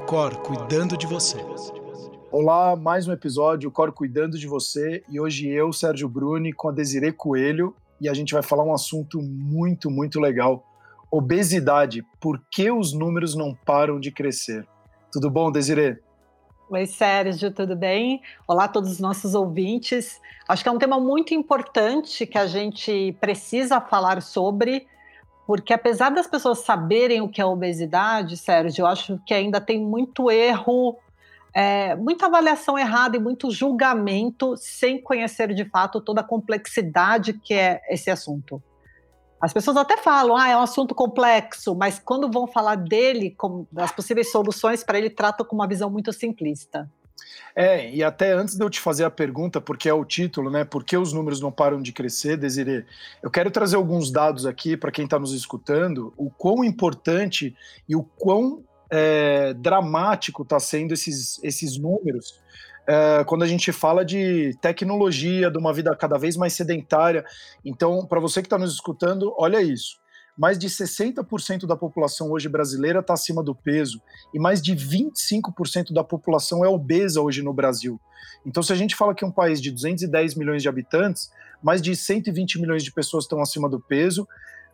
o Cor cuidando de você. Olá, mais um episódio, o Cor cuidando de você. E hoje eu, Sérgio Bruni, com a Desirê Coelho, e a gente vai falar um assunto muito, muito legal. Obesidade. Por que os números não param de crescer? Tudo bom, Desirê? Oi, Sérgio, tudo bem? Olá a todos os nossos ouvintes. Acho que é um tema muito importante que a gente precisa falar sobre, porque apesar das pessoas saberem o que é obesidade, Sérgio, eu acho que ainda tem muito erro, é, muita avaliação errada e muito julgamento sem conhecer de fato toda a complexidade que é esse assunto. As pessoas até falam, ah, é um assunto complexo, mas quando vão falar dele, com, das possíveis soluções para ele, tratam com uma visão muito simplista. É, e até antes de eu te fazer a pergunta, porque é o título, né? Por que os números não param de crescer, Desirê? Eu quero trazer alguns dados aqui para quem está nos escutando, o quão importante e o quão é, dramático está sendo esses, esses números é, quando a gente fala de tecnologia, de uma vida cada vez mais sedentária. Então, para você que está nos escutando, olha isso. Mais de 60% da população hoje brasileira está acima do peso e mais de 25% da população é obesa hoje no Brasil. Então, se a gente fala que é um país de 210 milhões de habitantes, mais de 120 milhões de pessoas estão acima do peso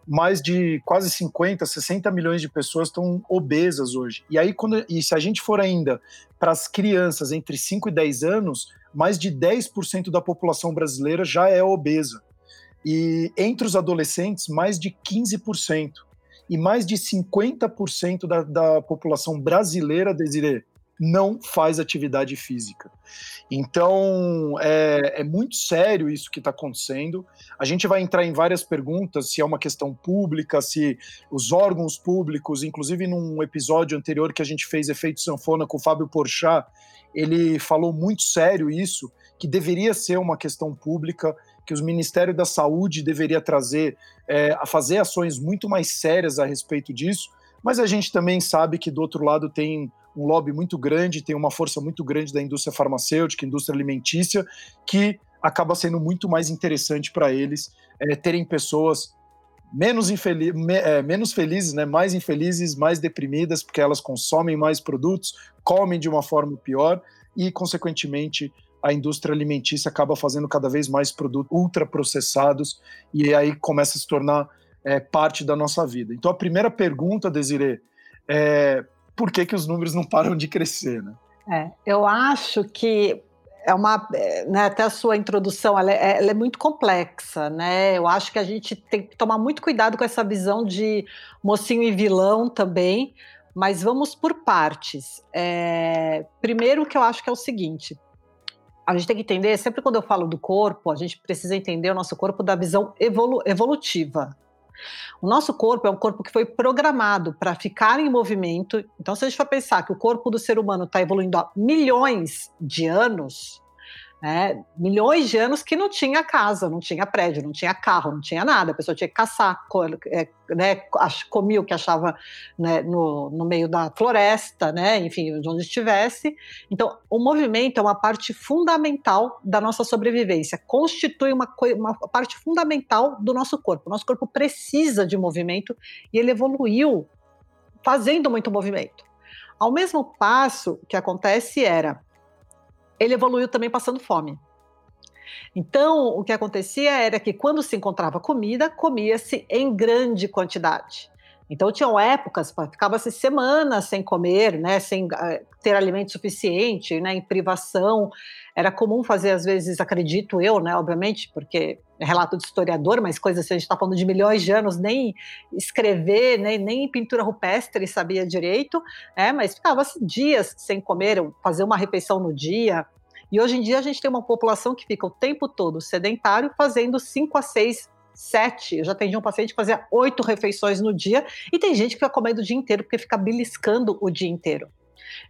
mais de quase 50, 60 milhões de pessoas estão obesas hoje. E aí, quando, e se a gente for ainda para as crianças entre 5 e 10 anos, mais de 10% da população brasileira já é obesa. E entre os adolescentes, mais de 15%. E mais de 50% da, da população brasileira, Desiree, não faz atividade física. Então, é, é muito sério isso que está acontecendo. A gente vai entrar em várias perguntas, se é uma questão pública, se os órgãos públicos, inclusive num episódio anterior que a gente fez Efeito Sanfona com o Fábio Porchat, ele falou muito sério isso, que deveria ser uma questão pública, que os Ministérios da Saúde deveria trazer, é, a fazer ações muito mais sérias a respeito disso, mas a gente também sabe que do outro lado tem um lobby muito grande, tem uma força muito grande da indústria farmacêutica, indústria alimentícia, que acaba sendo muito mais interessante para eles é, terem pessoas menos, infeliz, me, é, menos felizes, né, mais infelizes, mais deprimidas, porque elas consomem mais produtos, comem de uma forma pior e, consequentemente, a indústria alimentícia acaba fazendo cada vez mais produtos ultraprocessados e aí começa a se tornar é, parte da nossa vida. Então, a primeira pergunta, Desiree, é por que, que os números não param de crescer, né? É, eu acho que é uma, né, até a sua introdução, ela é, ela é, muito complexa, né? Eu acho que a gente tem que tomar muito cuidado com essa visão de mocinho e vilão também, mas vamos por partes. É, primeiro, que eu acho que é o seguinte: a gente tem que entender, sempre quando eu falo do corpo, a gente precisa entender o nosso corpo da visão evolu evolutiva, o nosso corpo é um corpo que foi programado para ficar em movimento. Então, se a gente for pensar que o corpo do ser humano está evoluindo há milhões de anos, né, milhões de anos que não tinha casa, não tinha prédio, não tinha carro, não tinha nada, a pessoa tinha que caçar, é, né, comia o que achava né, no, no meio da floresta, né, enfim, de onde estivesse. Então, o movimento é uma parte fundamental da nossa sobrevivência, constitui uma, uma parte fundamental do nosso corpo. Nosso corpo precisa de movimento e ele evoluiu fazendo muito movimento. Ao mesmo passo, que acontece era ele evoluiu também passando fome. Então, o que acontecia era que quando se encontrava comida, comia-se em grande quantidade. Então, tinham épocas, ficava-se semanas sem comer, né, sem uh, ter alimento suficiente, né, em privação. Era comum fazer, às vezes, acredito eu, né, obviamente, porque é relato de historiador, mas coisas assim, a gente está falando de milhões de anos, nem escrever, nem, nem pintura rupestre sabia direito, né, mas ficava-se dias sem comer, fazer uma refeição no dia. E hoje em dia a gente tem uma população que fica o tempo todo sedentário, fazendo cinco a seis sete. Eu já atendi um paciente que fazia oito refeições no dia, e tem gente que fica comendo o dia inteiro porque fica beliscando o dia inteiro.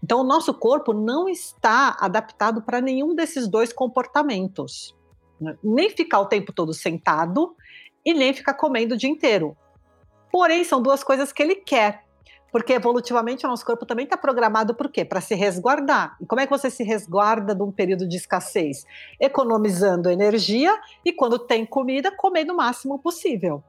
Então, o nosso corpo não está adaptado para nenhum desses dois comportamentos. Né? Nem ficar o tempo todo sentado e nem ficar comendo o dia inteiro. Porém, são duas coisas que ele quer. Porque evolutivamente o nosso corpo também está programado por quê? Para se resguardar. E como é que você se resguarda de um período de escassez? Economizando energia e quando tem comida, comendo o máximo possível.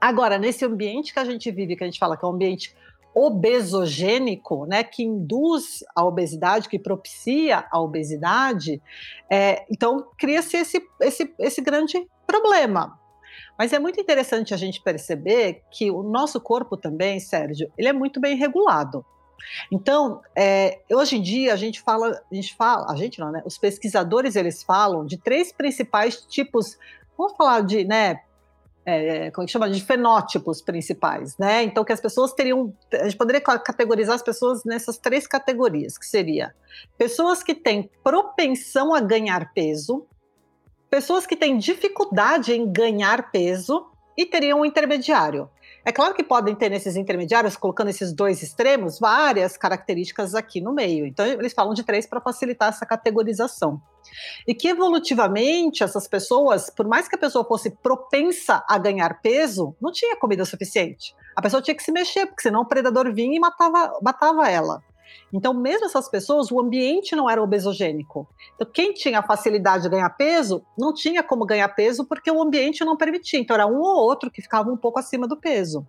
Agora, nesse ambiente que a gente vive, que a gente fala que é um ambiente obesogênico, né, que induz a obesidade, que propicia a obesidade, é, então cria-se esse, esse, esse grande problema. Mas é muito interessante a gente perceber que o nosso corpo também, Sérgio, ele é muito bem regulado. Então, é, hoje em dia a gente fala, a gente fala, a gente não, né? Os pesquisadores eles falam de três principais tipos. Vamos falar de, né? É, como é que chama? De fenótipos principais, né? Então, que as pessoas teriam. A gente poderia categorizar as pessoas nessas três categorias, que seria pessoas que têm propensão a ganhar peso, pessoas que têm dificuldade em ganhar peso e teriam um intermediário. É claro que podem ter nesses intermediários, colocando esses dois extremos, várias características aqui no meio. Então, eles falam de três para facilitar essa categorização. E que evolutivamente, essas pessoas, por mais que a pessoa fosse propensa a ganhar peso, não tinha comida suficiente. A pessoa tinha que se mexer, porque senão o predador vinha e matava, matava ela. Então, mesmo essas pessoas, o ambiente não era obesogênico. Então, quem tinha facilidade de ganhar peso, não tinha como ganhar peso porque o ambiente não permitia. Então, era um ou outro que ficava um pouco acima do peso.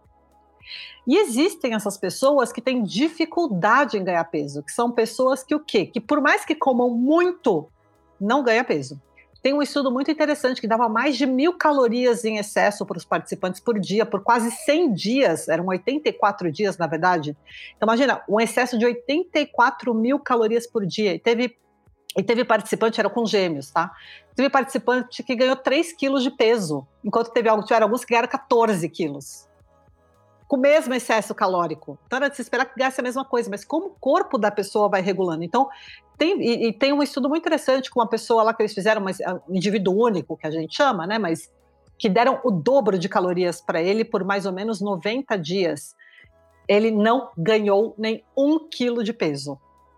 E existem essas pessoas que têm dificuldade em ganhar peso, que são pessoas que o quê? Que por mais que comam muito, não ganha peso. Tem um estudo muito interessante que dava mais de mil calorias em excesso para os participantes por dia, por quase 100 dias, eram 84 dias, na verdade. Então, imagina, um excesso de 84 mil calorias por dia. E teve, e teve participante, era com gêmeos, tá? Teve participante que ganhou 3 quilos de peso, enquanto teve, tiveram alguns que ganharam 14 quilos com o mesmo excesso calórico. Então era de se esperar que ganhasse a mesma coisa, mas como o corpo da pessoa vai regulando. Então, tem, e, e tem um estudo muito interessante com uma pessoa lá que eles fizeram, mas é um indivíduo único, que a gente chama, né? Mas que deram o dobro de calorias para ele por mais ou menos 90 dias. Ele não ganhou nem um quilo de peso.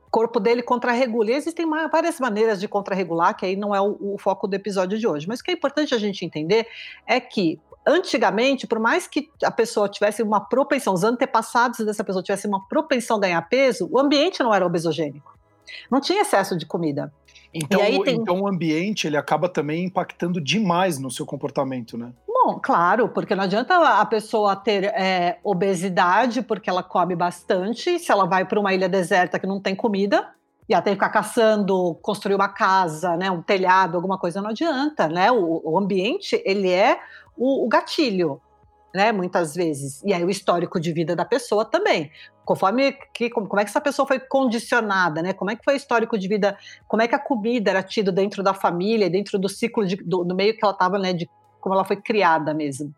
O corpo dele contrarregula. E existem várias maneiras de contrarregular, que aí não é o, o foco do episódio de hoje. Mas o que é importante a gente entender é que antigamente, por mais que a pessoa tivesse uma propensão, os antepassados dessa pessoa tivessem uma propensão a ganhar peso, o ambiente não era obesogênico. Não tinha excesso de comida. Então, tem... então o ambiente ele acaba também impactando demais no seu comportamento, né? Bom, claro, porque não adianta a pessoa ter é, obesidade porque ela come bastante, se ela vai para uma ilha deserta que não tem comida, e até ficar caçando, construir uma casa, né, um telhado, alguma coisa, não adianta, né? O, o ambiente, ele é o, o, gatilho, né, muitas vezes. E aí o histórico de vida da pessoa também. Conforme que, como, como é que essa pessoa foi condicionada, né? Como é que foi o histórico de vida, como é que a comida era tido dentro da família, dentro do ciclo de, do, do meio que ela estava, né, de como ela foi criada mesmo.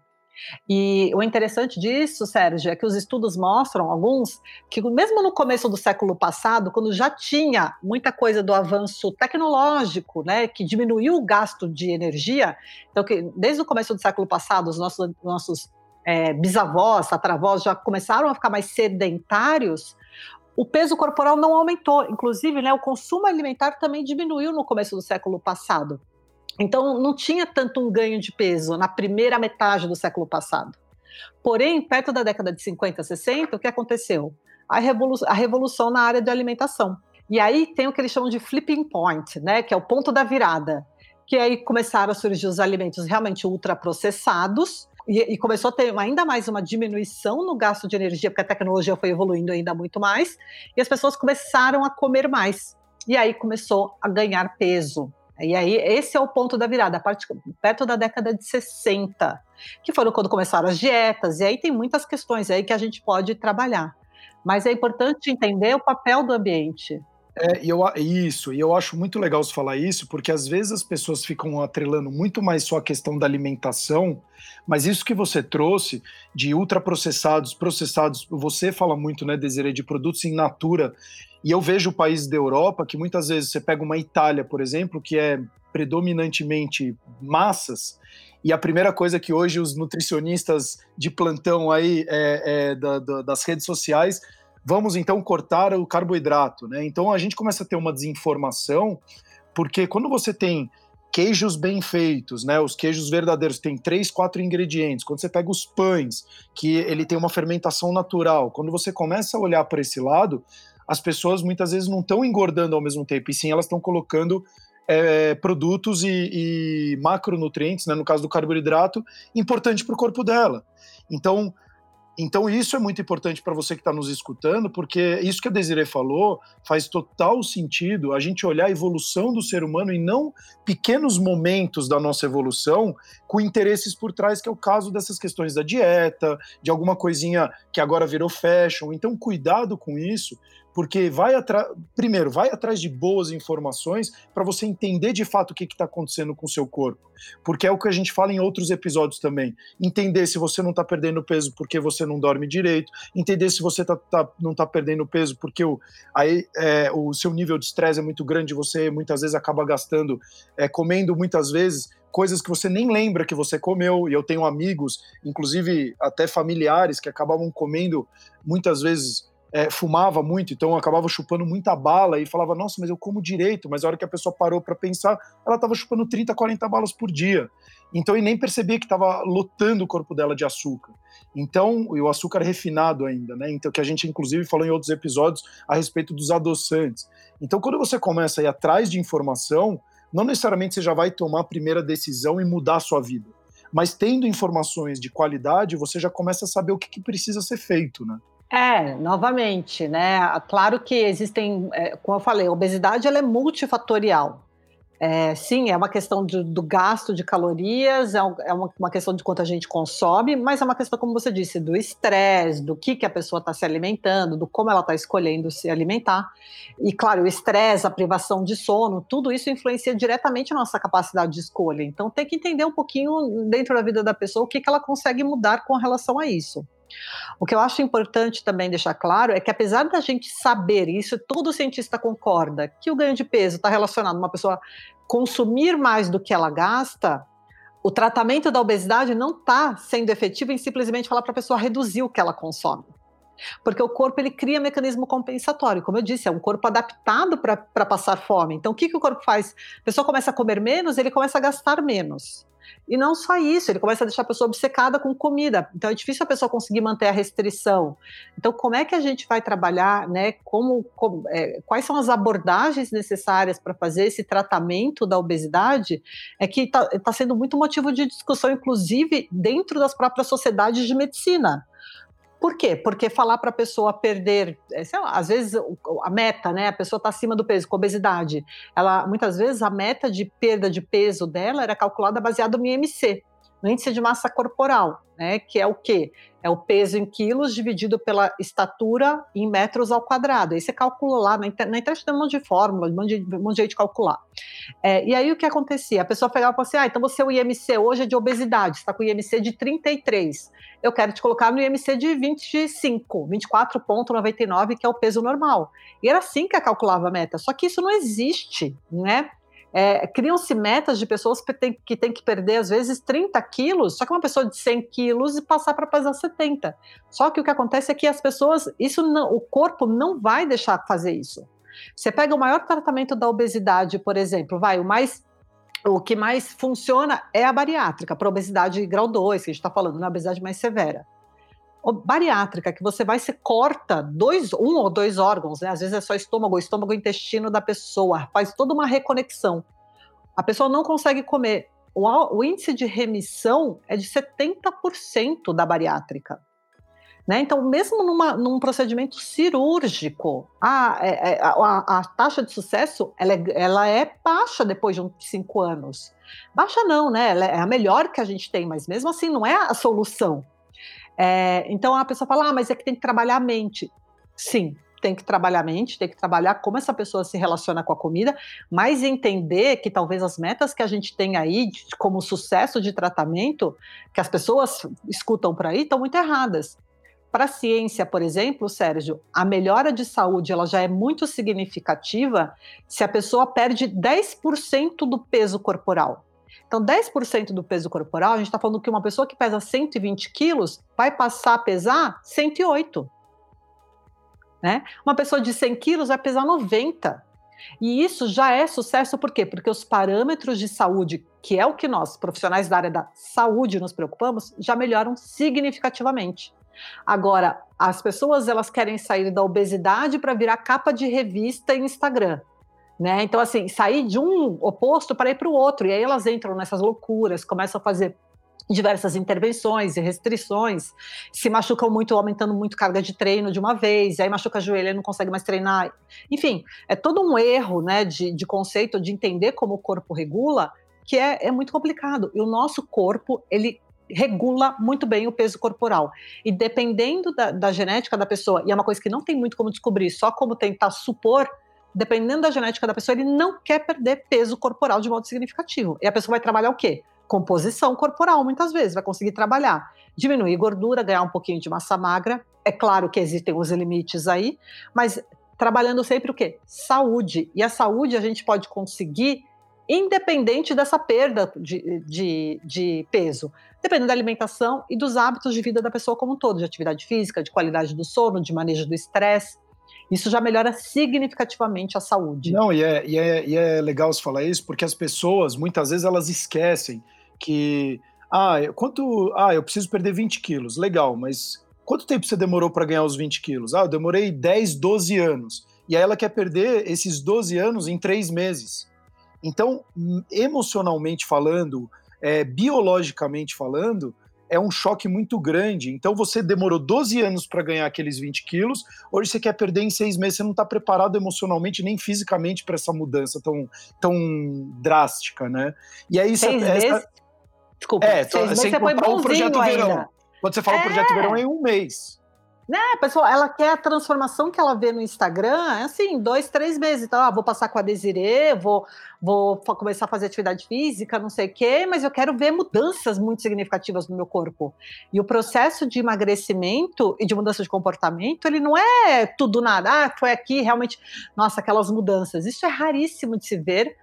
E o interessante disso, Sérgio, é que os estudos mostram, alguns, que mesmo no começo do século passado, quando já tinha muita coisa do avanço tecnológico, né, que diminuiu o gasto de energia, então que desde o começo do século passado, os nossos, nossos é, bisavós, tataravós já começaram a ficar mais sedentários, o peso corporal não aumentou. Inclusive, né, o consumo alimentar também diminuiu no começo do século passado. Então, não tinha tanto um ganho de peso na primeira metade do século passado. Porém, perto da década de 50, 60, o que aconteceu? A, revolu a revolução na área de alimentação. E aí tem o que eles chamam de flipping point, né, que é o ponto da virada, que aí começaram a surgir os alimentos realmente ultraprocessados, e, e começou a ter ainda mais uma diminuição no gasto de energia, porque a tecnologia foi evoluindo ainda muito mais, e as pessoas começaram a comer mais. E aí começou a ganhar peso. E aí, esse é o ponto da virada, parte, perto da década de 60, que foram quando começaram as dietas, e aí tem muitas questões aí que a gente pode trabalhar. Mas é importante entender o papel do ambiente. É, eu, isso, e eu acho muito legal você falar isso, porque às vezes as pessoas ficam atrelando muito mais só a questão da alimentação, mas isso que você trouxe de ultraprocessados, processados, você fala muito, né, Desiree, de produtos in natura, e eu vejo países da Europa que muitas vezes você pega uma Itália, por exemplo, que é predominantemente massas, e a primeira coisa que hoje os nutricionistas de plantão aí é, é, da, da, das redes sociais, vamos então cortar o carboidrato, né? Então a gente começa a ter uma desinformação, porque quando você tem queijos bem feitos, né? Os queijos verdadeiros têm três, quatro ingredientes. Quando você pega os pães, que ele tem uma fermentação natural, quando você começa a olhar para esse lado, as pessoas muitas vezes não estão engordando ao mesmo tempo, e sim elas estão colocando é, produtos e, e, macronutrientes, né, no caso do carboidrato, importante para o corpo dela. Então, Então, isso é muito importante para você que está nos escutando, porque isso que a Desiree falou faz total sentido a gente olhar a evolução do ser humano e não pequenos momentos da nossa evolução com interesses por trás, que é o caso dessas questões da dieta, de alguma coisinha que agora virou fashion. Então, cuidado com isso, porque vai atrás, primeiro, vai atrás de boas informações para você entender de fato o que está acontecendo com o seu corpo, porque é o que a gente fala em outros episódios também. Entender se você não está perdendo peso porque você não dorme direito, entender se você tá, tá não está perdendo peso porque o, aí, é, o seu nível de estresse é muito grande, você muitas vezes acaba gastando, é, comendo muitas vezes coisas que você nem lembra que você comeu. E eu tenho amigos, inclusive até familiares, que acabavam comendo muitas vezes é, fumava muito, então acabava chupando muita bala e falava, nossa, mas eu como direito. Mas a hora que a pessoa parou para pensar, ela estava chupando 30, 40 balas por dia. Então, e nem percebia que estava lotando o corpo dela de açúcar. Então, e o açúcar refinado ainda, né? Então, que a gente inclusive falou em outros episódios a respeito dos adoçantes. Então, quando você começa a ir atrás de informação, não necessariamente você já vai tomar a primeira decisão e mudar a sua vida. Mas tendo informações de qualidade, você já começa a saber o que, que precisa ser feito, né? É, novamente, né? Claro que existem, é, como eu falei, a obesidade ela é multifatorial. É, sim, é uma questão de, do gasto de calorias, é, é uma, uma, questão de quanto a gente consome, mas é uma questão, como você disse, do estresse, do que, que a pessoa está se alimentando, do como ela está escolhendo se alimentar. E, claro, o estresse, a privação de sono, tudo isso influencia diretamente a nossa capacidade de escolha. Então, tem que entender um pouquinho dentro da vida da pessoa o que, que ela consegue mudar com relação a isso. O que eu acho importante também deixar claro é que, apesar da gente saber, isso todo cientista concorda, que o ganho de peso está relacionado a uma pessoa consumir mais do que ela gasta, o tratamento da obesidade não está sendo efetivo em simplesmente falar para a pessoa reduzir o que ela consome. Porque o corpo ele cria mecanismo compensatório, como eu disse, é um corpo adaptado para passar fome. Então, o que, que o corpo faz? A pessoa começa a comer menos, ele começa a gastar menos. E não só isso, ele começa a deixar a pessoa obcecada com comida. Então é difícil a pessoa conseguir manter a restrição. Então, como é que a gente vai trabalhar, né? Como, como é, quais são as abordagens necessárias para fazer esse tratamento da obesidade? É que está tá sendo muito motivo de discussão, inclusive dentro das próprias sociedades de medicina. Por quê? Porque falar para a pessoa perder, é, sei lá, às vezes a meta, né? A pessoa está acima do peso, com obesidade. Ela, muitas vezes, a meta de perda de peso dela era calculada baseada no IMC, no índice de massa corporal, né? Que é o quê? É o peso em quilos dividido pela estatura em metros ao quadrado. Aí você calcula lá, na, internet, na internet tem um monte de fórmula, um monte de, de jeito de calcular. É, e aí o que acontecia? A pessoa pegava e falava assim: ah, então você o IMC hoje é de obesidade, está com o IMC de 33. Eu quero te colocar no IMC de 25, 24,99, que é o peso normal. E era assim que eu calculava a meta. Só que isso não existe, né? É, Criam-se metas de pessoas que têm que, tem que perder, às vezes, 30 quilos, só que uma pessoa de 100 quilos e passar para pesar 70. Só que o que acontece é que as pessoas, isso não, o corpo não vai deixar fazer isso. Você pega o maior tratamento da obesidade, por exemplo, vai, o mais o que mais funciona é a bariátrica, para obesidade grau 2, que a gente está falando, na obesidade mais severa bariátrica, que você vai se corta dois, um ou dois órgãos, né? Às vezes é só estômago, estômago intestino da pessoa, faz toda uma reconexão. A pessoa não consegue comer. O, o índice de remissão é de 70% da bariátrica. Né? Então, mesmo numa, num procedimento cirúrgico, a, é, é, a, a, a taxa de sucesso ela é, ela é, baixa depois de uns cinco anos. Baixa não, né? Ela é a melhor que a gente tem, mas mesmo assim não é a solução. É, então a pessoa fala, ah, mas é que tem que trabalhar a mente. Sim, tem que trabalhar a mente, tem que trabalhar como essa pessoa se relaciona com a comida, mas entender que talvez as metas que a gente tem aí como sucesso de tratamento, que as pessoas escutam por aí, estão muito erradas. Para a ciência, por exemplo, Sérgio, a melhora de saúde ela já é muito significativa se a pessoa perde 10% do peso corporal. Então, 10% do peso corporal, a gente está falando que uma pessoa que pesa 120 quilos vai passar a pesar 108. Né? Uma pessoa de 100 quilos vai pesar 90. E isso já é sucesso, por quê? Porque os parâmetros de saúde, que é o que nós, profissionais da área da saúde, nos preocupamos, já melhoram significativamente. Agora, as pessoas elas querem sair da obesidade para virar capa de revista e Instagram. Né? Então, assim, sair de um oposto para ir para o outro. E aí elas entram nessas loucuras, começam a fazer diversas intervenções e restrições, se machucam muito, aumentando muito carga de treino de uma vez, aí machuca a joelho e não consegue mais treinar. Enfim, é todo um erro né, de, de conceito de entender como o corpo regula, que é, é muito complicado. E o nosso corpo, ele regula muito bem o peso corporal. E dependendo da, da, genética da pessoa, e é uma coisa que não tem muito como descobrir, só como tentar supor, dependendo da genética da pessoa, ele não quer perder peso corporal de modo significativo. E a pessoa vai trabalhar o quê? composição corporal, muitas vezes, vai conseguir trabalhar. Diminuir gordura, ganhar um pouquinho de massa magra. É claro que existem os limites aí, mas trabalhando sempre o quê? Saúde. E a saúde a gente pode conseguir independente dessa perda de, de, de peso, dependendo da alimentação e dos hábitos de vida da pessoa como um todo, de atividade física, de qualidade do sono, de manejo do estresse. Isso já melhora significativamente a saúde. Não, e é, e, é, e é legal você falar isso, porque as pessoas, muitas vezes, elas esquecem que ah, quanto, ah, eu preciso perder 20 quilos, legal, mas quanto tempo você demorou para ganhar os 20 quilos? Ah, eu demorei 10, 12 anos. E aí ela quer perder esses 12 anos em três meses. Então, emocionalmente falando, é, biologicamente falando, é um choque muito grande. Então você demorou 12 anos para ganhar aqueles 20 quilos, hoje você quer perder em seis meses, você não está preparado emocionalmente nem fisicamente para essa mudança tão, tão drástica, né? E aí seis essa, meses? Desculpa, é, seis meses você foi bonzinho projeto ainda. verão. Quando você fala é. projeto verão, é um mês. Né, pessoal, ela quer a transformação que ela vê no Instagram, é assim, dois, três meses. Então, ah, vou passar com a Desirê, vou, vou começar a fazer atividade física, não sei o quê, mas eu quero ver mudanças muito significativas no meu corpo. E o processo de emagrecimento e de mudança de comportamento, ele não é tudo nada, ah, foi aqui realmente, nossa, aquelas mudanças. Isso é raríssimo de se ver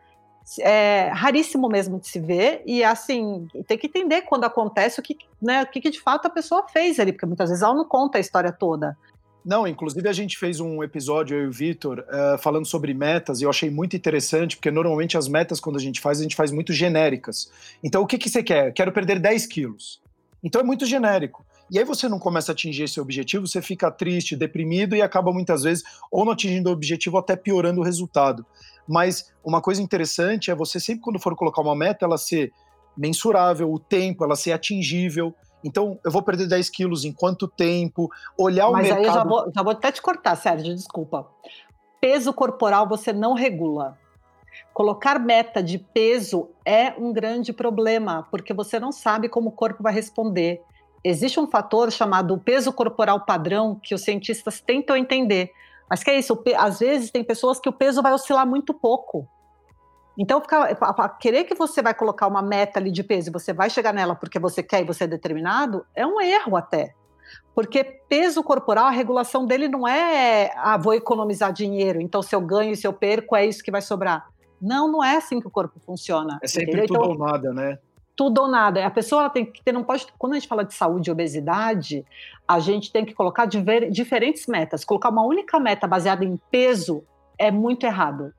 é raríssimo mesmo de se ver, e assim, tem que entender quando acontece o que, né, o que, que de fato a pessoa fez ali, porque muitas vezes ela não conta a história toda. Não, inclusive a gente fez um episódio, eu e o Vitor, uh, falando sobre metas, e eu achei muito interessante, porque normalmente as metas, quando a gente faz, a gente faz muito genéricas. Então, o que, que você quer? Quero perder 10 quilos. Então é muito genérico. E aí você não começa a atingir esse objetivo, você fica triste, deprimido e acaba muitas vezes ou não atingindo o objetivo, até piorando o resultado. Mas uma coisa interessante é você sempre quando for colocar uma meta, ela ser mensurável, o tempo, ela ser atingível. Então, eu vou perder 10 quilos em quanto tempo? Olhar o Mas mercado... Mas aí eu já vou, já vou até te cortar, Sérgio, desculpa. Peso corporal você não regula. Colocar meta de peso é um grande problema, porque você não sabe como o corpo vai responder. Existe um fator chamado peso corporal padrão que os cientistas tentam entender. Mas que é isso, às vezes tem pessoas que o peso vai oscilar muito pouco. Então, ficar, querer que você vai colocar uma meta ali de peso e você vai chegar nela porque você quer e você é determinado, é um erro até. Porque peso corporal, a regulação dele não é, ah, vou economizar dinheiro, então se eu ganho e se eu perco, é isso que vai sobrar. Não, não é assim que o corpo funciona. É sempre entendeu? tudo então, ou nada, né? Tudo ou nada. A pessoa tem que ter, não pode. Quando a gente fala de saúde e obesidade, a gente tem que colocar diver, diferentes metas. Colocar uma única meta baseada em peso é muito errado.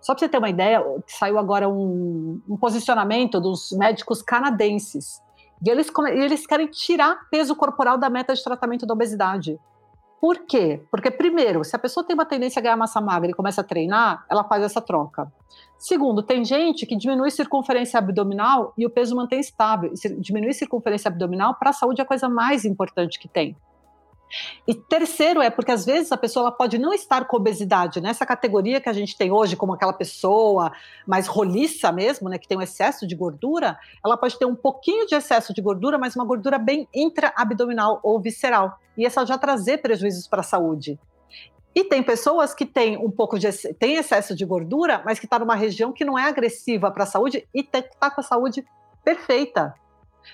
Só para você ter uma ideia, saiu agora um, um posicionamento dos médicos canadenses. E eles, eles querem tirar peso corporal da meta de tratamento da obesidade. Por quê? Porque, primeiro, se a pessoa tem uma tendência a ganhar massa magra e começa a treinar, ela faz essa troca. Segundo, tem gente que diminui circunferência abdominal e o peso mantém estável. Diminuir circunferência abdominal para a saúde é a coisa mais importante que tem. E terceiro é porque às vezes a pessoa pode não estar com obesidade, nessa né? categoria que a gente tem hoje, como aquela pessoa mais roliça mesmo, né, que tem um excesso de gordura, ela pode ter um pouquinho de excesso de gordura, mas uma gordura bem intra-abdominal ou visceral. E essa já trazer prejuízos para a saúde. E tem pessoas que têm um pouco de tem excesso de gordura, mas que está numa região que não é agressiva para a saúde e está com a saúde perfeita.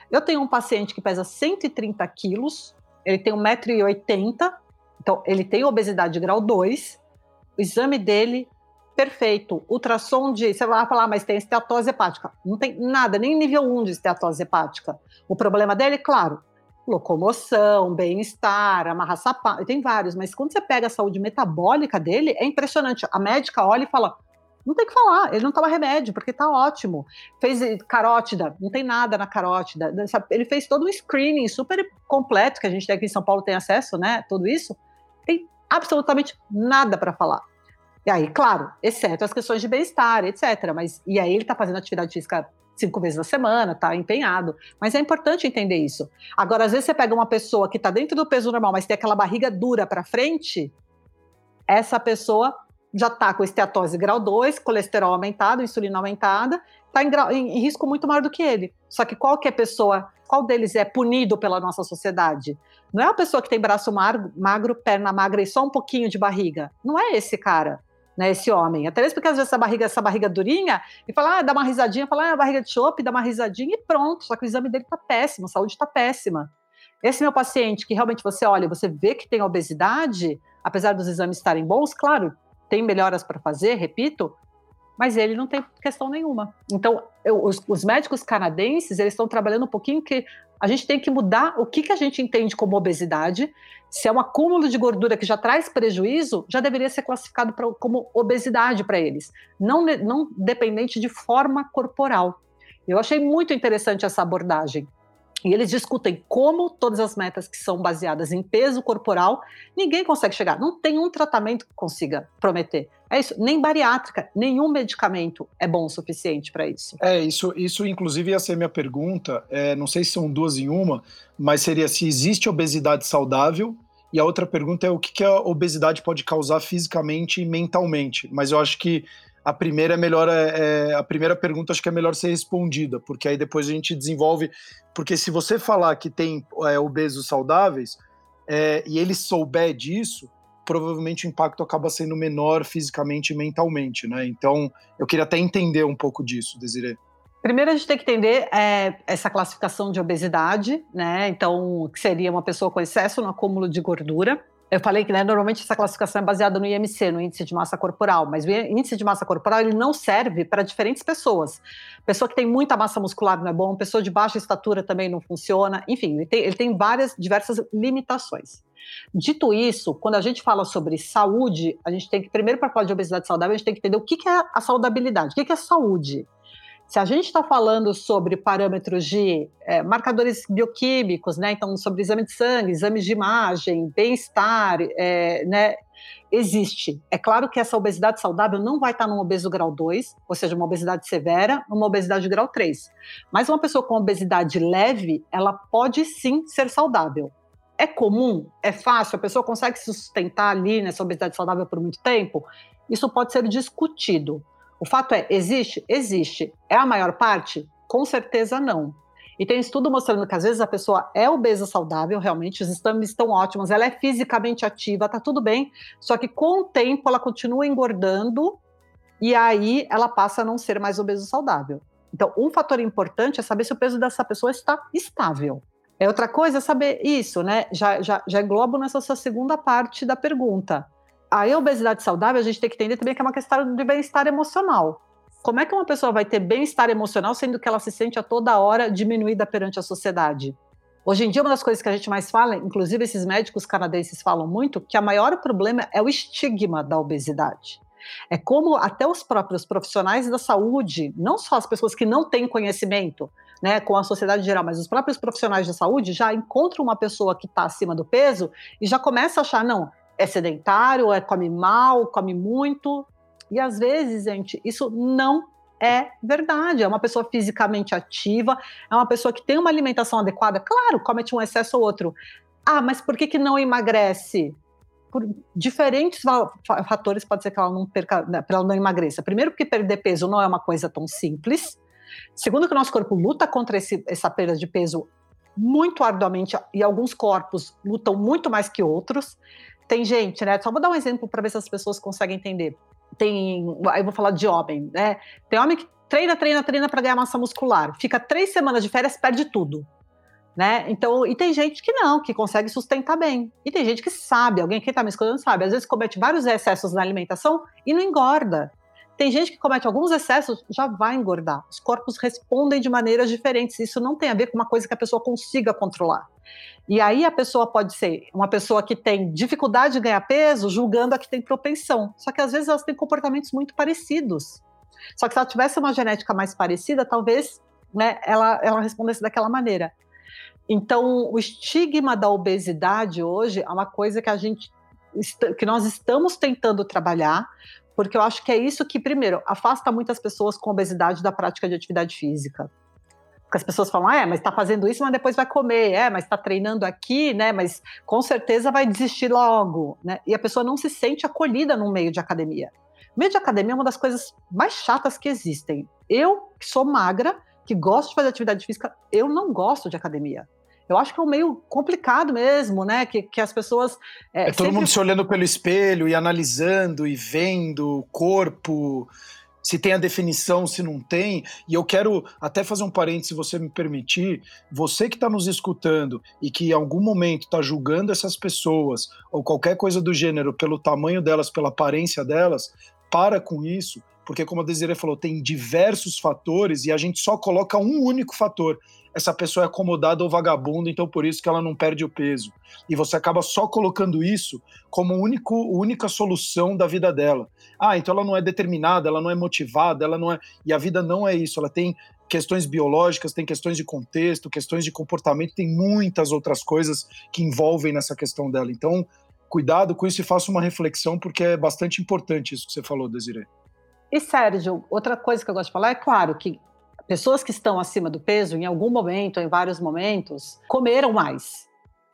Eu tenho um paciente que pesa 130 quilos, ele tem 1,80m, então ele tem obesidade grau 2, o exame dele perfeito, ultrassom de, você vai falar, mas tem esteatose hepática. Não tem nada, nem nível 1 de esteatose hepática. O problema dele, claro, locomoção, bem-estar, amarrar sapato, tem vários, mas quando você pega a saúde metabólica dele, é impressionante. A médica olha e fala: não tem que falar, ele não toma remédio, porque tá ótimo. Fez carótida, não tem nada na carótida. Ele fez todo um screening super completo, que a gente tem aqui em São Paulo tem acesso, né? Tudo isso. Tem absolutamente nada para falar. E aí, claro, exceto as questões de bem-estar, etc. Mas, e aí ele tá fazendo atividade física cinco vezes na semana, tá empenhado. Mas é importante entender isso. Agora, às vezes você pega uma pessoa que está dentro do peso normal, mas tem aquela barriga dura para frente, essa pessoa já está com esteatose grau 2, colesterol aumentado, insulina aumentada, está em, em, em, risco muito maior do que ele. Só que qual que é pessoa, qual deles é punido pela nossa sociedade? Não é a pessoa que tem braço magro, magro, perna magra e só um pouquinho de barriga. Não é esse cara, né, esse homem. Até mesmo porque às vezes essa barriga, essa barriga durinha, e fala, ah, dá uma risadinha, fala, ah, barriga de chope, dá uma risadinha e pronto. Só que o exame dele está péssimo, a saúde está péssima. Esse meu paciente que realmente você olha, você vê que tem obesidade, apesar dos exames estarem bons, claro, tem melhoras para fazer, repito, mas ele não tem questão nenhuma. Então, eu, os, os, médicos canadenses, eles estão trabalhando um pouquinho que a gente tem que mudar o que, que a gente entende como obesidade. Se é um acúmulo de gordura que já traz prejuízo, já deveria ser classificado pra, como obesidade para eles, não, não dependente de forma corporal. Eu achei muito interessante essa abordagem. E eles discutem como todas as metas que são baseadas em peso corporal, ninguém consegue chegar. Não tem um tratamento que consiga prometer. É isso, nem bariátrica, nenhum medicamento é bom o suficiente para isso. É, isso, isso inclusive ia ser minha pergunta. É, não sei se são duas em uma, mas seria se existe obesidade saudável. E a outra pergunta é o que, que a obesidade pode causar fisicamente e mentalmente. Mas eu acho que a primeira é melhor é, é, a primeira pergunta acho que é melhor ser respondida porque aí depois a gente desenvolve porque se você falar que tem é, obesos saudáveis é, e ele souber disso provavelmente o impacto acaba sendo menor fisicamente e mentalmente né? Então eu queria até entender um pouco disso Desiree Primeiro a gente tem que entender é, essa classificação de obesidade, né? Então, que seria uma pessoa com excesso no acúmulo de gordura, eu falei que né, normalmente essa classificação é baseada no IMC, no índice de massa corporal, mas o índice de massa corporal ele não serve para diferentes pessoas. Pessoa que tem muita massa muscular não é bom, pessoa de baixa estatura também não funciona, enfim, ele tem, ele tem várias, diversas limitações. Dito isso, quando a gente fala sobre saúde, a gente tem que, primeiro, para falar de obesidade saudável, a gente tem que entender o que, que é a saudabilidade, o que, que é saúde. Se a gente está falando sobre parâmetros de é, marcadores bioquímicos, né, então sobre exame de sangue, exames de imagem, bem-estar, é, né, existe. É claro que essa obesidade saudável não vai estar num obeso grau 2, ou seja, uma obesidade severa, uma obesidade grau 3. Mas uma pessoa com obesidade leve, ela pode sim ser saudável. É comum? É fácil? A pessoa consegue se sustentar ali nessa obesidade saudável por muito tempo? Isso pode ser discutido. O fato é, existe? Existe. É a maior parte? Com certeza não. E tem estudo mostrando que às vezes a pessoa é obesa saudável, realmente, os exames estão ótimos, ela é fisicamente ativa, tá tudo bem, só que com o tempo ela continua engordando e aí ela passa a não ser mais obeso saudável. Então, um fator importante é saber se o peso dessa pessoa está estável. É outra coisa é saber isso, né? Já, já, já englobo nessa sua segunda parte da pergunta a obesidade saudável, a gente tem que entender também que é uma questão de bem-estar emocional. Como é que uma pessoa vai ter bem-estar emocional sendo que ela se sente a toda hora diminuída perante a sociedade? Hoje em dia, uma das coisas que a gente mais fala, inclusive esses médicos canadenses falam muito, que a maior problema é o estigma da obesidade. É como até os próprios profissionais da saúde, não só as pessoas que não têm conhecimento, né, com a sociedade geral, mas os próprios profissionais da saúde já encontram uma pessoa que está acima do peso e já começa a achar, não, é sedentário, é come mal, come muito. E às vezes, gente, isso não é verdade. É uma pessoa fisicamente ativa, é uma pessoa que tem uma alimentação adequada. Claro, comete um excesso ou outro. Ah, mas por que, que não emagrece? Por diferentes fatores pode ser que ela não perca, né, ela não emagreça. Primeiro, porque perder peso não é uma coisa tão simples. Segundo, que o nosso corpo luta contra esse, essa perda de peso muito arduamente e alguns corpos lutam muito mais que outros. Tem gente, né? Só vou dar um exemplo para ver se as pessoas conseguem entender. Tem, eu vou falar de homem, né? Tem homem que treina, treina, treina para ganhar massa muscular, fica três semanas de férias, perde tudo. Né? Então, e tem gente que não, que consegue sustentar bem. E tem gente que sabe, alguém que está me escutando sabe, às vezes comete vários excessos na alimentação e não engorda. Tem gente que comete alguns excessos, já vai engordar. Os corpos respondem de maneiras diferentes. Isso não tem a ver com uma coisa que a pessoa consiga controlar. E aí a pessoa pode ser uma pessoa que tem dificuldade de ganhar peso, julgando a que tem propensão. Só que às vezes elas têm comportamentos muito parecidos. Só que se ela tivesse uma genética mais parecida, talvez né, ela, ela respondesse daquela maneira. Então, o estigma da obesidade hoje é uma coisa que a gente que nós estamos tentando trabalhar, porque eu acho que é isso que, primeiro, afasta muitas pessoas com obesidade da prática de atividade física. Porque as pessoas falam, ah, é, mas está fazendo isso, mas depois vai comer, é, mas está treinando aqui, né? Mas com certeza vai desistir logo, né? E a pessoa não se sente acolhida no meio de academia. O meio de academia é uma das coisas mais chatas que existem. Eu, que sou magra, que gosto de fazer atividade física, eu não gosto de academia. Eu acho que é um meio complicado mesmo, né? Que, que as pessoas. É, é todo sempre... mundo se olhando pelo espelho e analisando e vendo o corpo, se tem a definição, se não tem. E eu quero até fazer um parênteses, se você me permitir. Você que está nos escutando e que em algum momento está julgando essas pessoas ou qualquer coisa do gênero pelo tamanho delas, pela aparência delas, para com isso porque como a Desiree falou, tem diversos fatores e a gente só coloca um único fator. Essa pessoa é acomodada ou vagabunda, então por isso que ela não perde o peso. E você acaba só colocando isso como único, única solução da vida dela. Ah, então ela não é determinada, ela não é motivada, ela não é. E a vida não é isso, ela tem questões biológicas, tem questões de contexto, questões de comportamento, tem muitas outras coisas que envolvem nessa questão dela. Então, cuidado com isso e faça uma reflexão, porque é bastante importante isso que você falou, Desiree. E Sérgio, outra coisa que eu gosto de falar é claro que pessoas que estão acima do peso, em algum momento, em vários momentos, comeram mais.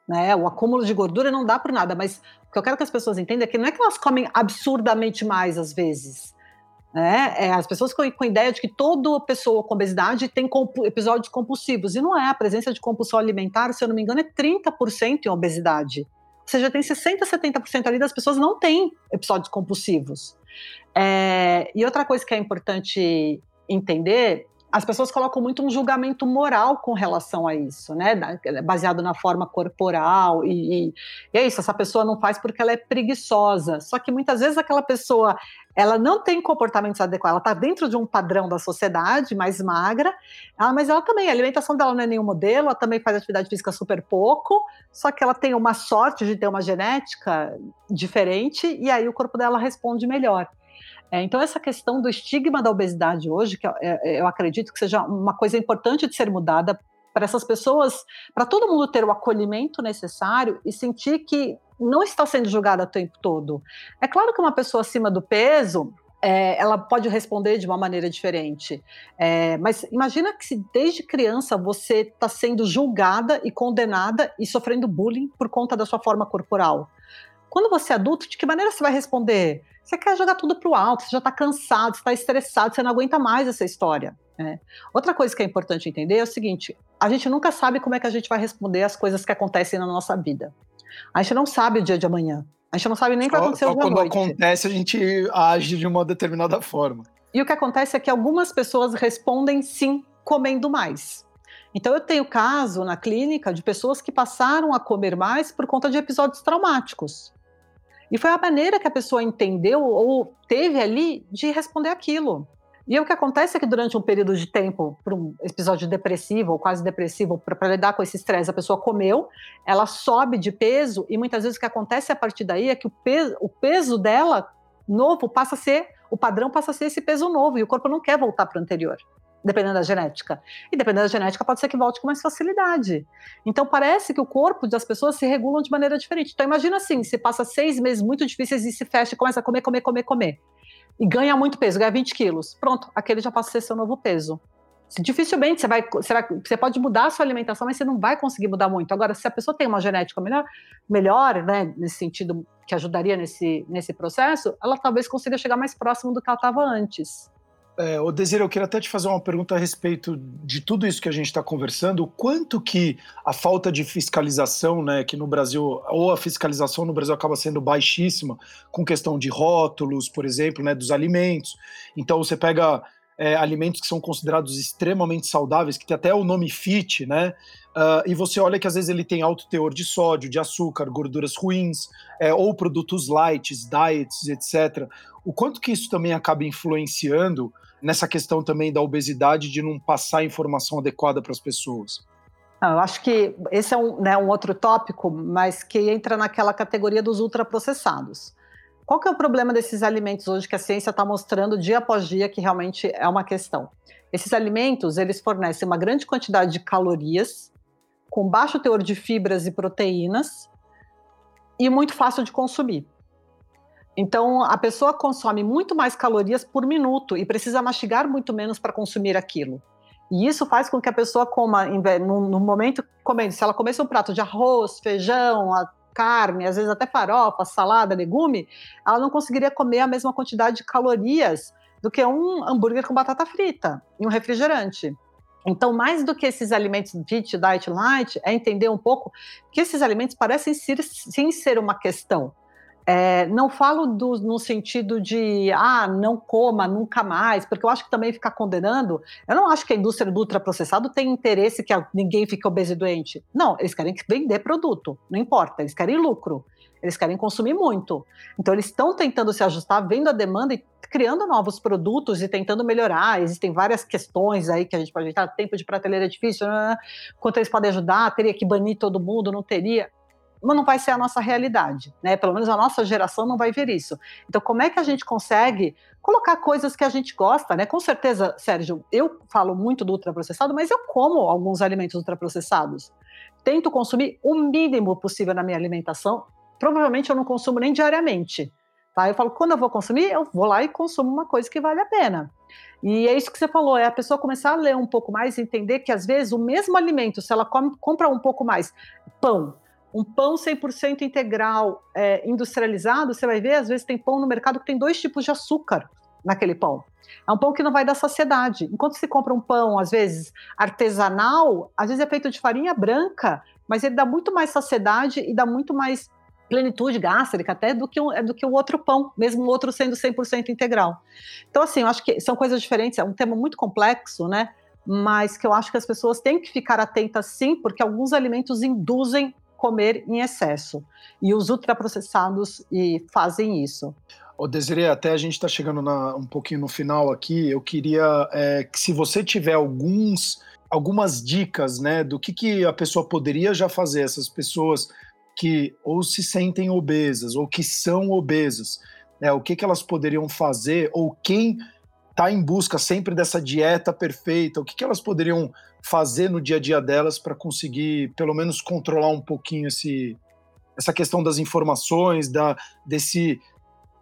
Né? O acúmulo de gordura não dá por nada, mas o que eu quero que as pessoas entendam é que não é que elas comem absurdamente mais às vezes. Né? É, as pessoas com, com a ideia de que toda pessoa com obesidade tem episódios compulsivos, e não é. A presença de compulsão alimentar, se eu não me engano, é 30% em obesidade. Ou seja, tem 60%, 70% ali das pessoas não têm episódios compulsivos. É, e outra coisa que é importante entender as pessoas colocam muito um julgamento moral com relação a isso, né? Baseado na forma corporal e, e, e, é isso. Essa pessoa não faz porque ela é preguiçosa. Só que muitas vezes aquela pessoa ela não tem comportamentos adequados. Ela está dentro de um padrão da sociedade mais magra, ah, mas ela também a alimentação dela não é nenhum modelo. Ela também faz atividade física super pouco. Só que ela tem uma sorte de ter uma genética diferente e aí o corpo dela responde melhor. É, então, essa questão do estigma da obesidade hoje, que eu, é, é, eu acredito que seja uma coisa importante de ser mudada para essas pessoas, para todo mundo ter o acolhimento necessário e sentir que não está sendo julgada o tempo todo. É claro que uma pessoa acima do peso, é, ela pode responder de uma maneira diferente. É, mas imagina que se desde criança você está sendo julgada e condenada e sofrendo bullying por conta da sua forma corporal. Quando você é adulto, de que maneira você vai responder? Você quer jogar tudo para o alto, você já está cansado, você está estressado, você não aguenta mais essa história. Né? Outra coisa que é importante entender é o seguinte: a gente nunca sabe como é que a gente vai responder às coisas que acontecem na nossa vida. A gente não sabe o dia de amanhã. A gente não sabe nem o que vai acontecer hoje quando noite. acontece, a gente age de uma determinada forma. E o que acontece é que algumas pessoas respondem sim, comendo mais. Então, eu tenho caso na clínica de pessoas que passaram a comer mais por conta de episódios traumáticos. E foi a maneira que a pessoa entendeu ou teve ali de responder aquilo. E o que acontece é que durante um período de tempo, para um episódio depressivo ou quase depressivo, para lidar com esse estresse, a pessoa comeu, ela sobe de peso e muitas vezes o que acontece a partir daí é que o peso, o peso dela novo passa a ser, o padrão passa a ser esse peso novo e o corpo não quer voltar para o anterior dependendo da genética. E dependendo da genética, pode ser que volte com mais facilidade. Então, parece que o corpo das pessoas se regulam de maneira diferente. Então, imagina assim: você passa seis meses muito difíceis e se fecha e começa a comer, comer, comer, comer. E ganha muito peso, ganha 20 quilos. Pronto, aquele já passa a ser seu novo peso. Dificilmente você vai, vai, você pode mudar a sua alimentação, mas você não vai conseguir mudar muito. Agora, se a pessoa tem uma genética melhor, melhor, né, nesse sentido que ajudaria nesse, nesse processo, ela talvez consiga chegar mais próximo do que ela estava antes. É, o Desir, eu queria até te fazer uma pergunta a respeito de tudo isso que a gente está conversando. O quanto que a falta de fiscalização, né, que no Brasil, ou a fiscalização no Brasil acaba sendo baixíssima, com questão de rótulos, por exemplo, né, dos alimentos. Então você pega é, alimentos que são considerados extremamente saudáveis, que tem até o nome FIT, né? Uh, e você olha que às vezes ele tem alto teor de sódio, de açúcar, gorduras ruins, é, ou produtos light, diets, etc. O quanto que isso também acaba influenciando nessa questão também da obesidade de não passar informação adequada para as pessoas? Eu acho que esse é um, né, um, outro tópico, mas que entra naquela categoria dos ultraprocessados. Qual que é o problema desses alimentos hoje que a ciência está mostrando dia após dia que realmente é uma questão? Esses alimentos, eles fornecem uma grande quantidade de calorias, com baixo teor de fibras e proteínas, e muito fácil de consumir. Então, a pessoa consome muito mais calorias por minuto e precisa mastigar muito menos para consumir aquilo. E isso faz com que a pessoa coma, no, momento, comendo, se ela comesse um prato de arroz, feijão, carne, às vezes até farofa, salada, legume, ela não conseguiria comer a mesma quantidade de calorias do que um hambúrguer com batata frita e um refrigerante. Então, mais do que esses alimentos fit, diet, light, é entender um pouco que esses alimentos parecem ser, sim ser uma questão. É, não falo do, no sentido de, ah, não coma nunca mais, porque eu acho que também ficar condenando. Eu não acho que a indústria do ultraprocessado tem interesse que ninguém fique obeso e doente. Não, eles querem vender produto, não importa, eles querem lucro, eles querem consumir muito. Então, eles estão tentando se ajustar, vendo a demanda e criando novos produtos e tentando melhorar. Existem várias questões aí que a gente pode entrar. Tempo de prateleira é difícil, né? quanto eles podem ajudar, teria que banir todo mundo, não teria mas não vai ser a nossa realidade, né? Pelo menos a nossa geração não vai ver isso. Então, como é que a gente consegue colocar coisas que a gente gosta, né? Com certeza, Sérgio, eu falo muito do ultraprocessado, mas eu como alguns alimentos ultraprocessados. Tento consumir o mínimo possível na minha alimentação. Provavelmente eu não consumo nem diariamente. Tá? Eu falo, quando eu vou consumir, eu vou lá e consumo uma coisa que vale a pena. E é isso que você falou, é a pessoa começar a ler um pouco mais entender que às vezes o mesmo alimento, se ela come, compra um pouco mais pão, um pão 100% integral é, industrializado, você vai ver, às vezes tem pão no mercado que tem dois tipos de açúcar naquele pão. É um pão que não vai dar saciedade. Enquanto se compra um pão, às vezes, artesanal, às vezes é feito de farinha branca, mas ele dá muito mais saciedade e dá muito mais plenitude gástrica até do que, do que o outro pão, mesmo o outro sendo 100% integral. Então, assim, eu acho que são coisas diferentes, é um tema muito complexo, né? Mas que eu acho que as pessoas têm que ficar atentas sim, porque alguns alimentos induzem comer em excesso. E os ultraprocessados e fazem isso. O Desiree, até a gente está chegando na, um pouquinho no final aqui. Eu queria é, que, se você tiver alguns, algumas dicas, né, do que, que a pessoa poderia já fazer, essas pessoas que ou se sentem obesas ou que são obesas, né, o que, que elas poderiam fazer, ou quem está em busca sempre dessa dieta perfeita, o que, que elas poderiam fazer no dia a dia delas para conseguir, pelo menos, controlar um pouquinho esse, essa questão das informações, da, desse,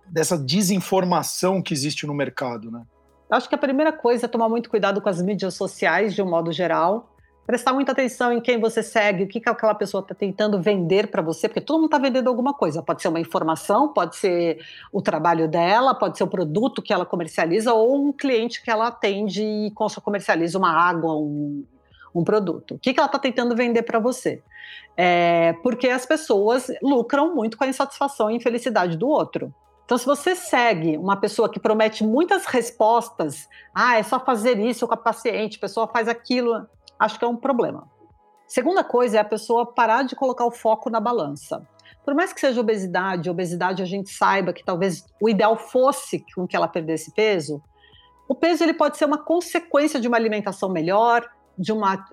dessa desinformação que existe no mercado, né? Acho que a primeira coisa é tomar muito cuidado com as mídias sociais, de um modo geral. Prestar muita atenção em quem você segue, o que, que aquela pessoa está tentando vender para você, porque todo mundo está vendendo alguma coisa. Pode ser uma informação, pode ser o trabalho dela, pode ser o produto que ela comercializa ou um cliente que ela atende e comercializa uma água, um, um produto. O que, que ela está tentando vender para você? É, porque as pessoas lucram muito com a insatisfação e infelicidade do outro. Então, se você segue uma pessoa que promete muitas respostas, ah, é só fazer isso com a paciente, a pessoa faz aquilo, acho que é um problema. Segunda coisa é a pessoa parar de colocar o foco na balança. Por mais que seja obesidade, obesidade a gente saiba que talvez o ideal fosse com que ela perdesse peso, o peso ele pode ser uma consequência de uma alimentação melhor, de uma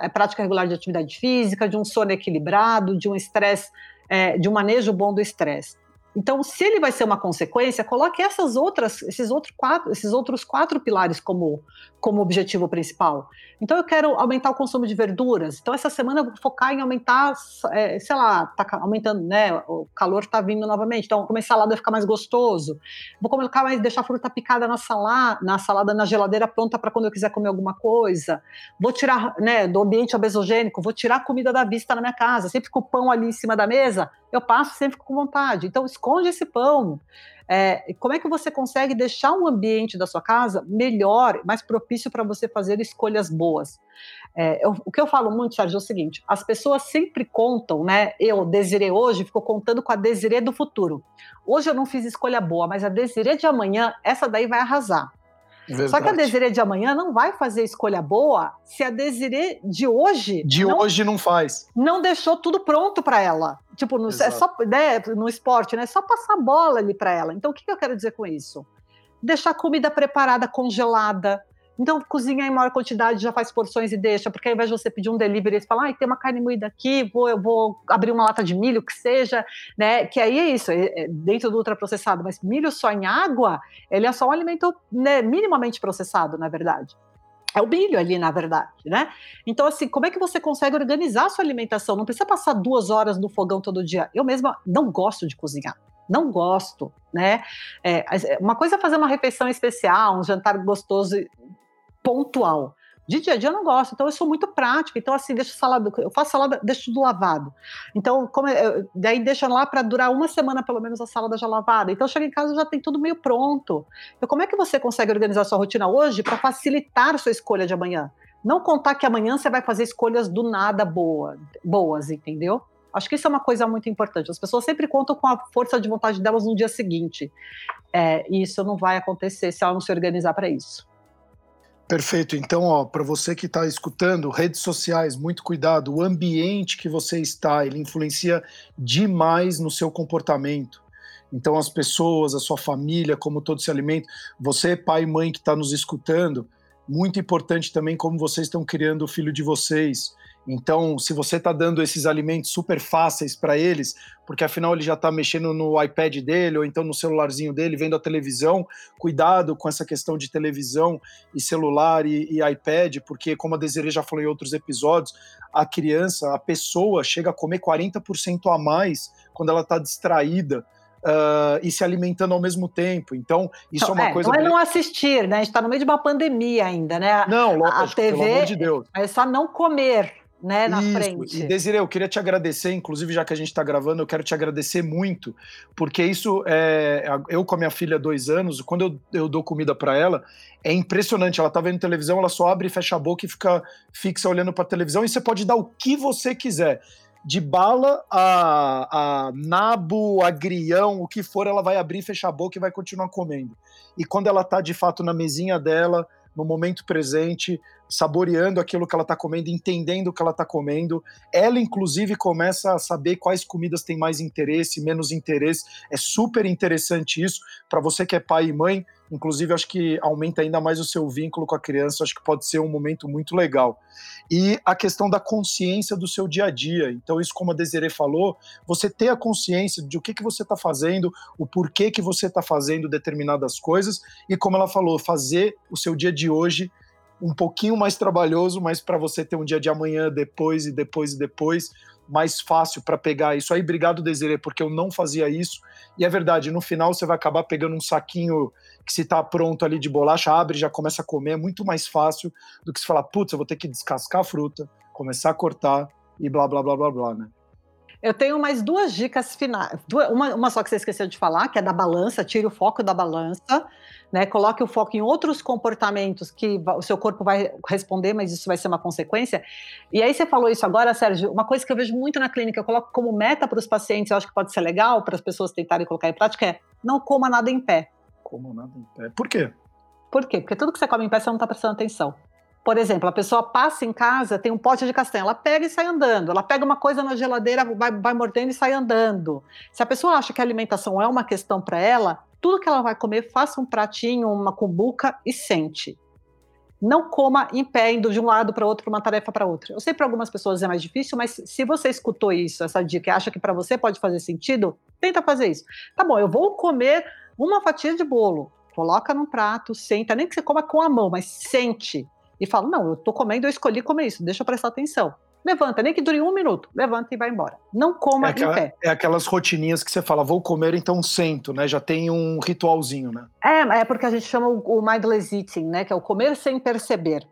é, prática regular de atividade física, de um sono equilibrado, de um estresse, é, de um manejo bom do estresse. Então, se ele vai ser uma consequência, coloque essas outras, esses, outros quatro, esses outros quatro pilares como, como objetivo principal. Então, eu quero aumentar o consumo de verduras. Então, essa semana eu vou focar em aumentar, é, sei lá, tá aumentando, né? O calor está vindo novamente. Então, comer salada vai ficar mais gostoso. Vou colocar mais, deixar a fruta picada na salada, na salada na geladeira pronta para quando eu quiser comer alguma coisa. Vou tirar, né, do ambiente obesogênico, vou tirar comida da vista na minha casa. Sempre com o pão ali em cima da mesa, eu passo sempre com vontade. Então, esconde esse pão. É, como é que você consegue deixar um ambiente da sua casa melhor, mais propício para você fazer escolhas boas? É, eu, o que eu falo muito, Sérgio, é o seguinte: as pessoas sempre contam, né? Eu, Desirê hoje, ficou contando com a Desirê do futuro. Hoje eu não fiz escolha boa, mas a Desirê de amanhã, essa daí vai arrasar. Verdade. Só que a Desirê de amanhã não vai fazer escolha boa se a Desirê de hoje. De não, hoje não faz. Não deixou tudo pronto para ela. Tipo, no, é só, né, no esporte, né? É só passar a bola ali para ela. Então, o que, que eu quero dizer com isso? Deixar a comida preparada, congelada, então, cozinha em maior quantidade, já faz porções e deixa, porque ao invés de você pedir um delivery, você fala, ah, tem uma carne moída aqui, vou, eu vou abrir uma lata de milho, que seja, né? Que aí é isso, é, é dentro do ultraprocessado, mas milho só em água, ele é só um alimento né, minimamente processado, na verdade. É o milho ali, na verdade, né? Então, assim, como é que você consegue organizar a sua alimentação? Não precisa passar duas horas no fogão todo dia. Eu mesma não gosto de cozinhar. Não gosto, né? É, uma coisa é fazer uma refeição especial, um jantar gostoso pontual. De dia a dia eu não gosto, então eu sou muito prática. Então, assim, deixo salada, eu faço salada, deixo tudo lavado. Então, como eu, daí deixa lá para durar uma semana pelo menos a salada já lavada. Então, chega em casa já tem tudo meio pronto. Então, como é que você consegue organizar sua rotina hoje para facilitar sua escolha de amanhã? Não contar que amanhã você vai fazer escolhas do nada boa, boas, entendeu? Acho que isso é uma coisa muito importante. As pessoas sempre contam com a força de vontade delas no dia seguinte. É, e isso não vai acontecer se ela não se organizar para isso. Perfeito. Então, para você que está escutando, redes sociais, muito cuidado. O ambiente que você está, ele influencia demais no seu comportamento. Então, as pessoas, a sua família, como todo se alimenta. Você, pai e mãe que está nos escutando, muito importante também como vocês estão criando o filho de vocês. Então, se você está dando esses alimentos super fáceis para eles, porque afinal ele já está mexendo no iPad dele ou então no celularzinho dele, vendo a televisão, cuidado com essa questão de televisão e celular e, e iPad, porque como a Desiree já falou em outros episódios, a criança, a pessoa chega a comer 40% a mais quando ela está distraída uh, e se alimentando ao mesmo tempo. Então, isso é não, é uma é, coisa. Não é não assistir, né? A gente está no meio de uma pandemia ainda, né? Não, lógico, a TV, pelo amor de Deus. É só não comer. Né, na Isso. frente. E Desiree, eu queria te agradecer, inclusive já que a gente está gravando, eu quero te agradecer muito, porque isso é. Eu com a minha filha, dois anos, quando eu, eu dou comida para ela, é impressionante. Ela tá vendo televisão, ela só abre e fecha a boca e fica fixa olhando para televisão, e você pode dar o que você quiser de bala a, a nabo, agrião, o que for, ela vai abrir, fechar a boca e vai continuar comendo. E quando ela está de fato na mesinha dela, no momento presente, saboreando aquilo que ela está comendo, entendendo o que ela está comendo. Ela, inclusive, começa a saber quais comidas têm mais interesse, menos interesse. É super interessante isso. Para você que é pai e mãe, Inclusive, acho que aumenta ainda mais o seu vínculo com a criança, acho que pode ser um momento muito legal. E a questão da consciência do seu dia a dia. Então, isso, como a Desiree falou, você ter a consciência de o que, que você está fazendo, o porquê que você está fazendo determinadas coisas, e como ela falou, fazer o seu dia de hoje um pouquinho mais trabalhoso, mas para você ter um dia de amanhã, depois e depois e depois, mais fácil para pegar isso aí. Obrigado, Desiree, porque eu não fazia isso. E é verdade, no final você vai acabar pegando um saquinho que se está pronto ali de bolacha, abre já começa a comer, é muito mais fácil do que se falar, putz, eu vou ter que descascar a fruta, começar a cortar e blá blá blá blá blá, né? Eu tenho mais duas dicas finais. Uma, uma só que você esqueceu de falar, que é da balança, tire o foco da balança, né? Coloque o foco em outros comportamentos que o seu corpo vai responder, mas isso vai ser uma consequência. E aí você falou isso agora, Sérgio, uma coisa que eu vejo muito na clínica, eu coloco como meta para os pacientes, eu acho que pode ser legal para as pessoas tentarem colocar em prática, é não coma nada em pé. Coma nada em pé. Por quê? Por quê? Porque tudo que você come em pé você não está prestando atenção. Por exemplo, a pessoa passa em casa, tem um pote de castanha, ela pega e sai andando. Ela pega uma coisa na geladeira, vai, vai mordendo e sai andando. Se a pessoa acha que a alimentação é uma questão para ela, tudo que ela vai comer, faça um pratinho, uma cumbuca e sente. Não coma em pé, indo de um lado para outro, uma tarefa para outra. Eu sei para algumas pessoas é mais difícil, mas se você escutou isso, essa dica, e acha que para você pode fazer sentido, tenta fazer isso. Tá bom, eu vou comer uma fatia de bolo. Coloca num prato, senta, nem que você coma com a mão, mas sente e falo: não, eu estou comendo, eu escolhi comer isso, deixa eu prestar atenção. Levanta, nem que dure um minuto, levanta e vai embora. Não coma é aquela, em pé. É aquelas rotininhas que você fala, vou comer, então sento, né? Já tem um ritualzinho, né? É, é porque a gente chama o mindless eating, né? Que é o comer sem perceber.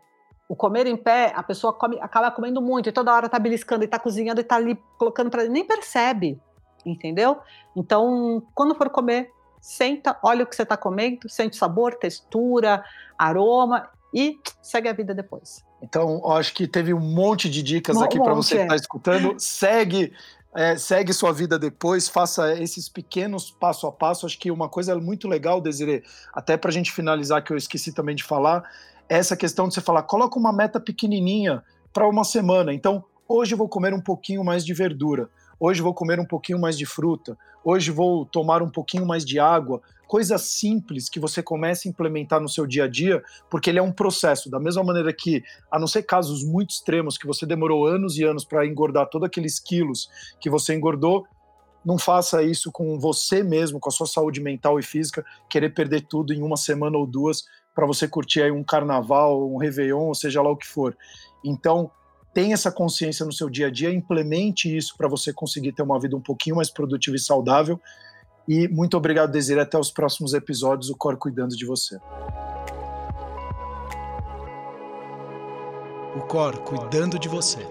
O comer em pé, a pessoa come, acaba comendo muito e toda hora tá beliscando e tá cozinhando e tá ali colocando para nem percebe, entendeu? Então, quando for comer, senta, olha o que você está comendo, sente sabor, textura, aroma e segue a vida depois. Então, acho que teve um monte de dicas um aqui para você que está escutando. Segue, é, segue sua vida depois, faça esses pequenos passo a passo. Acho que uma coisa muito legal, Desiree, até para a gente finalizar, que eu esqueci também de falar, é essa questão de você falar, coloca uma meta pequenininha para uma semana. Então, hoje eu vou comer um pouquinho mais de verdura hoje vou comer um pouquinho mais de fruta, hoje vou tomar um pouquinho mais de água, coisas simples que você comece a implementar no seu dia a dia, porque ele é um processo. Da mesma maneira que, a não ser casos muito extremos, que você demorou anos e anos para engordar todos aqueles quilos que você engordou, não faça isso com você mesmo, com a sua saúde mental e física, querer perder tudo em uma semana ou duas para você curtir aí um carnaval, um réveillon, seja lá o que for. Então, tenha essa consciência no seu dia a dia, implemente isso para você conseguir ter uma vida um pouquinho mais produtiva e saudável. E muito obrigado, Desiree. Até os próximos episódios, o Cor cuidando de você. O Cor cuidando de você.